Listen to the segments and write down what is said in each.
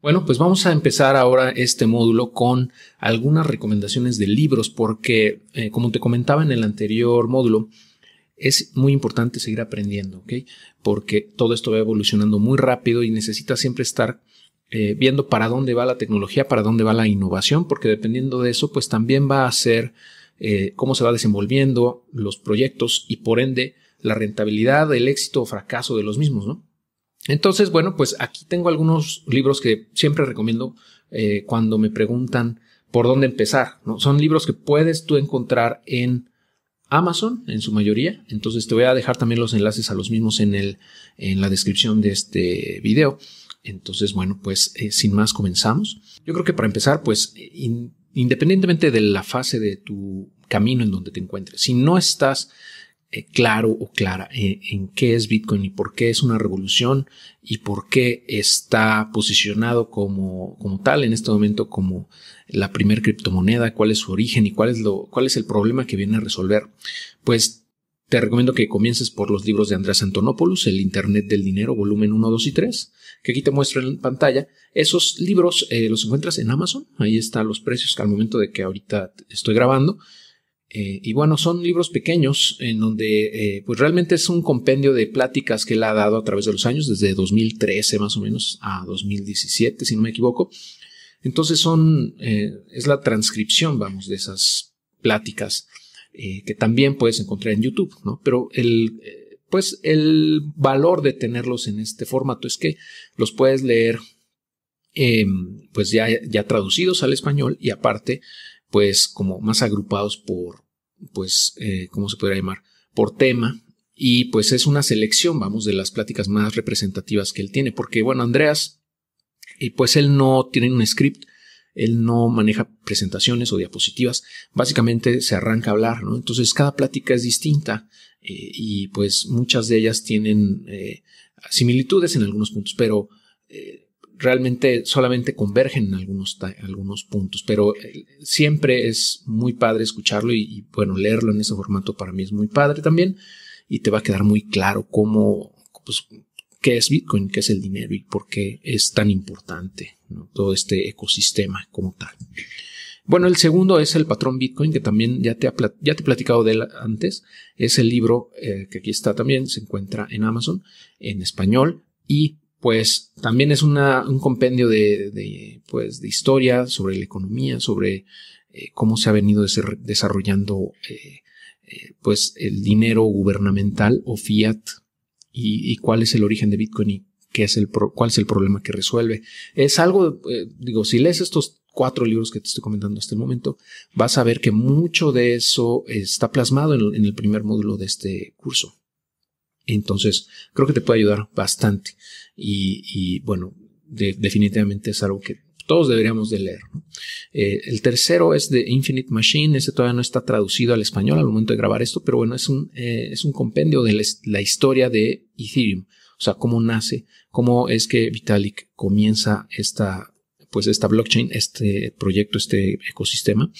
Bueno, pues vamos a empezar ahora este módulo con algunas recomendaciones de libros porque, eh, como te comentaba en el anterior módulo, es muy importante seguir aprendiendo, ¿ok? Porque todo esto va evolucionando muy rápido y necesita siempre estar eh, viendo para dónde va la tecnología, para dónde va la innovación, porque dependiendo de eso, pues también va a ser eh, cómo se va desenvolviendo los proyectos y por ende la rentabilidad, el éxito o fracaso de los mismos, ¿no? Entonces, bueno, pues aquí tengo algunos libros que siempre recomiendo eh, cuando me preguntan por dónde empezar. Son libros que puedes tú encontrar en Amazon en su mayoría. Entonces te voy a dejar también los enlaces a los mismos en, el, en la descripción de este video. Entonces, bueno, pues eh, sin más comenzamos. Yo creo que para empezar, pues independientemente de la fase de tu camino en donde te encuentres, si no estás eh, claro o clara en, qué es Bitcoin y por qué es una revolución y por qué está posicionado como, como tal en este momento como la primer criptomoneda, cuál es su origen y cuál es, lo, cuál es el problema que viene a resolver, pues te recomiendo que comiences por los libros de Andrés Antonopoulos, El Internet del Dinero, volumen 1, 2 y 3, que aquí te muestro en pantalla. Esos libros eh, los encuentras en Amazon, ahí están los precios al momento de que ahorita estoy grabando. Eh, y bueno, son libros pequeños en donde eh, pues realmente es un compendio de pláticas que él ha dado a través de los años, desde 2013 más o menos a 2017, si no me equivoco. Entonces son, eh, es la transcripción, vamos, de esas pláticas que también puedes encontrar en YouTube, ¿no? Pero el, pues el valor de tenerlos en este formato es que los puedes leer em, pues ya, ya traducidos al español y aparte pues como más agrupados por, pues, eh, ¿cómo se podría llamar? Por tema. Y pues es una selección, vamos, de las pláticas más representativas que él tiene, porque bueno, Andreas, y pues él no tiene un script, él no maneja presentaciones o diapositivas, básicamente se arranca a hablar, ¿no? Entonces cada plática es distinta eh, y pues muchas de ellas tienen eh, similitudes en algunos puntos, pero realmente solamente convergen en algunos, algunos puntos, pero eh, siempre es muy padre escucharlo y, bueno, leerlo en ese formato para mí es muy padre también y te va a quedar muy claro cómo, pues, qué es Bitcoin, qué es el dinero y por qué es tan importante todo este ecosistema como tal. Bueno, el segundo es el patrón Bitcoin, que también ya te, ha, ya te he platicado de él antes. Es el libro eh, que aquí está también, se encuentra en Amazon en español y pues también es un compendio de, pues, de historia sobre la economía, sobre eh, cómo se ha venido desarrollando eh, eh, pues el dinero gubernamental o fiat y, cuál es el origen de Bitcoin y qué es el cuál es el problema que resuelve. Es algo, digo, si lees estos cuatro libros que te estoy comentando hasta el momento, vas a ver que mucho de eso está plasmado en el primer módulo de este curso. Entonces, creo que te puede ayudar bastante. Y, bueno, definitivamente es algo que todos deberíamos de leer. Eh, el tercero es de Infinite Machine. Ese todavía no está traducido al español al momento de grabar esto, pero bueno, es un, eh, es un compendio de la, historia de Ethereum. O sea, cómo nace, cómo es que Vitalik comienza esta, pues esta blockchain, este proyecto, este ecosistema.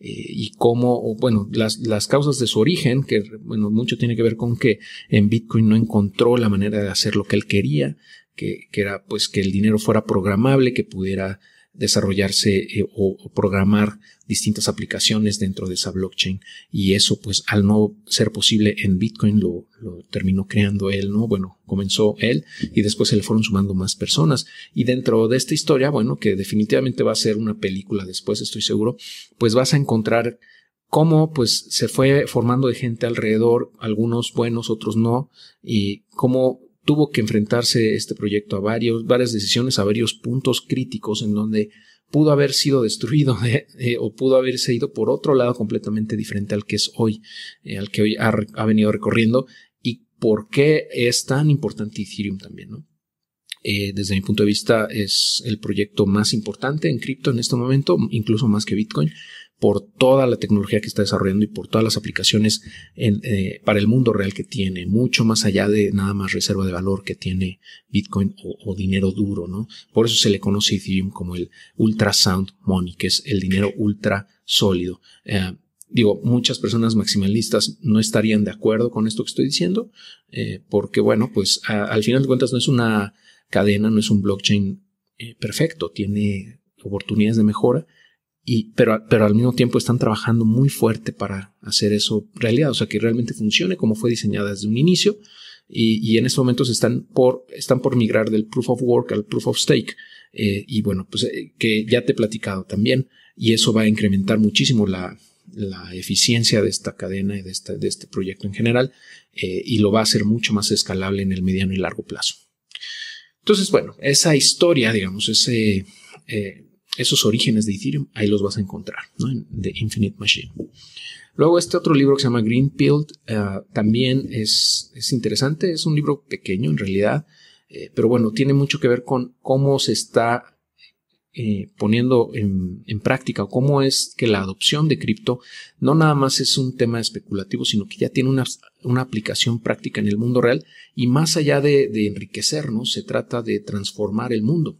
Eh, y cómo, bueno, las, las, causas de su origen, que bueno, mucho tiene que ver con que en Bitcoin no encontró la manera de hacer lo que él quería, que, que era pues que el dinero fuera programable, que pudiera desarrollarse eh, o, programar distintas aplicaciones dentro de esa blockchain y eso pues al no ser posible en Bitcoin lo, lo, terminó creando él, ¿no? Bueno, comenzó él y después se le fueron sumando más personas y dentro de esta historia, bueno, que definitivamente va a ser una película después, estoy seguro, pues vas a encontrar cómo pues se fue formando de gente alrededor, algunos buenos, otros no, y cómo tuvo que enfrentarse este proyecto a varios, varias decisiones, a varios puntos críticos en donde pudo haber sido destruido eh, o pudo haberse ido por otro lado completamente diferente al que es hoy, eh, al que hoy ha, venido recorriendo y por qué es tan importante Ethereum también, ¿no? Desde mi punto de vista es el proyecto más importante en cripto en este momento, incluso más que Bitcoin por toda la tecnología que está desarrollando y por todas las aplicaciones eh, para el mundo real que tiene, mucho más allá de nada más reserva de valor que tiene Bitcoin o, dinero duro, ¿no? Por eso se le conoce Ethereum como el Ultra Sound Money, que es el dinero ultra sólido. Eh, digo, muchas personas maximalistas no estarían de acuerdo con esto que estoy diciendo, eh, porque bueno, pues al final de cuentas no es una cadena, no es un blockchain eh, perfecto, tiene oportunidades de mejora, y, pero, pero al mismo tiempo están trabajando muy fuerte para hacer eso realidad, o sea, que realmente funcione como fue diseñada desde un inicio. Y, y en estos momentos están por, están por migrar del proof of work al proof of stake. Eh, y bueno, pues eh, que ya te he platicado también, y eso va a incrementar muchísimo la, la eficiencia de esta cadena y de, de este proyecto en general, y lo va a hacer mucho más escalable en el mediano y largo plazo. Entonces, bueno, esa historia, digamos, eh, esos orígenes de Ethereum, ahí los vas a encontrar, ¿no? En The Infinite Machine. Luego este otro libro que se llama Green Pill uh, también es, es, interesante, es un libro pequeño en realidad, eh, pero bueno, tiene mucho que ver con cómo se está eh, poniendo en, en, práctica o cómo es que la adopción de cripto no nada más es un tema especulativo, sino que ya tiene una, una aplicación práctica en el mundo real y más allá de, de enriquecernos, se trata de transformar el mundo.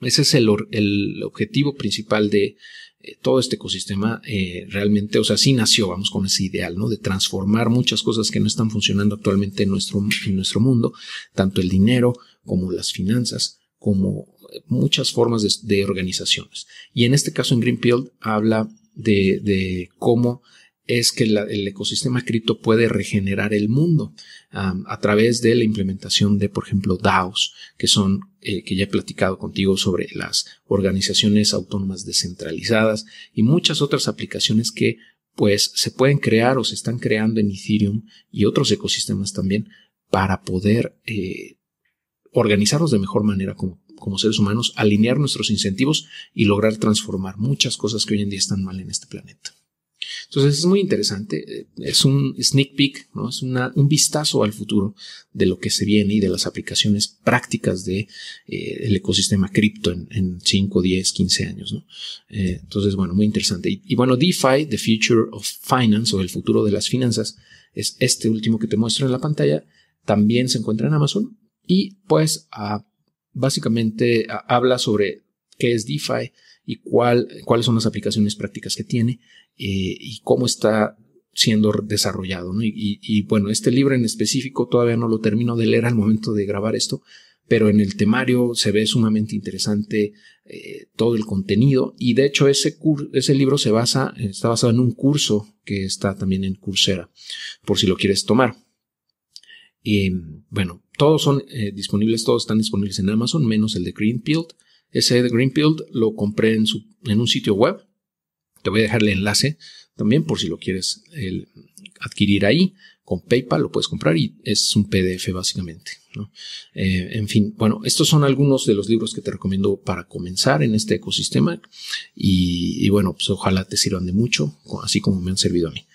Ese es el, el objetivo principal de eh, todo este ecosistema. Eh, realmente, o sea, sí nació, vamos, con ese ideal, ¿no? De transformar muchas cosas que no están funcionando actualmente en nuestro, en nuestro mundo, tanto el dinero como las finanzas, como muchas formas de, organizaciones. Y en este caso, en Greenfield habla de, cómo es que el ecosistema cripto puede regenerar el mundo a través de la implementación de, por ejemplo, DAOs, que son, eh, que ya he platicado contigo sobre las organizaciones autónomas descentralizadas y muchas otras aplicaciones que pues se pueden crear o se están creando en Ethereum y otros ecosistemas también para poder eh, organizarnos de mejor manera como, como seres humanos, alinear nuestros incentivos y lograr transformar muchas cosas que hoy en día están mal en este planeta. Entonces es muy interesante, eh, es un sneak peek, ¿no? es una, un vistazo al futuro de lo que se viene y de las aplicaciones prácticas de eh, ecosistema cripto en, en 5, 10, 15 años. ¿no? Eh, entonces, bueno, muy interesante. Y, y, bueno, DeFi, The Future of Finance o el futuro de las finanzas, es este último que te muestro en la pantalla. También se encuentra en Amazon y pues uh, básicamente habla sobre qué es DeFi y cuál, cuáles son las aplicaciones prácticas que tiene eh, y cómo está siendo desarrollado. y, bueno, este libro en específico todavía no lo termino de leer al momento de grabar esto, pero en el temario se ve sumamente interesante eh, todo el contenido y de hecho ese, ese libro se basa, está basado en un curso que está también en Coursera, por si lo quieres tomar. Y bueno, todos son eh, disponibles, todos están disponibles en Amazon, menos el de Greenfield. Ese de Greenfield lo compré en, un sitio web te voy a dejar el enlace también por si lo quieres adquirir ahí. Con PayPal lo puedes comprar y es un PDF básicamente. Eh, en fin, bueno, estos son algunos de los libros que te recomiendo para comenzar en este ecosistema y, y bueno, pues ojalá te sirvan de mucho, así como me han servido a mí.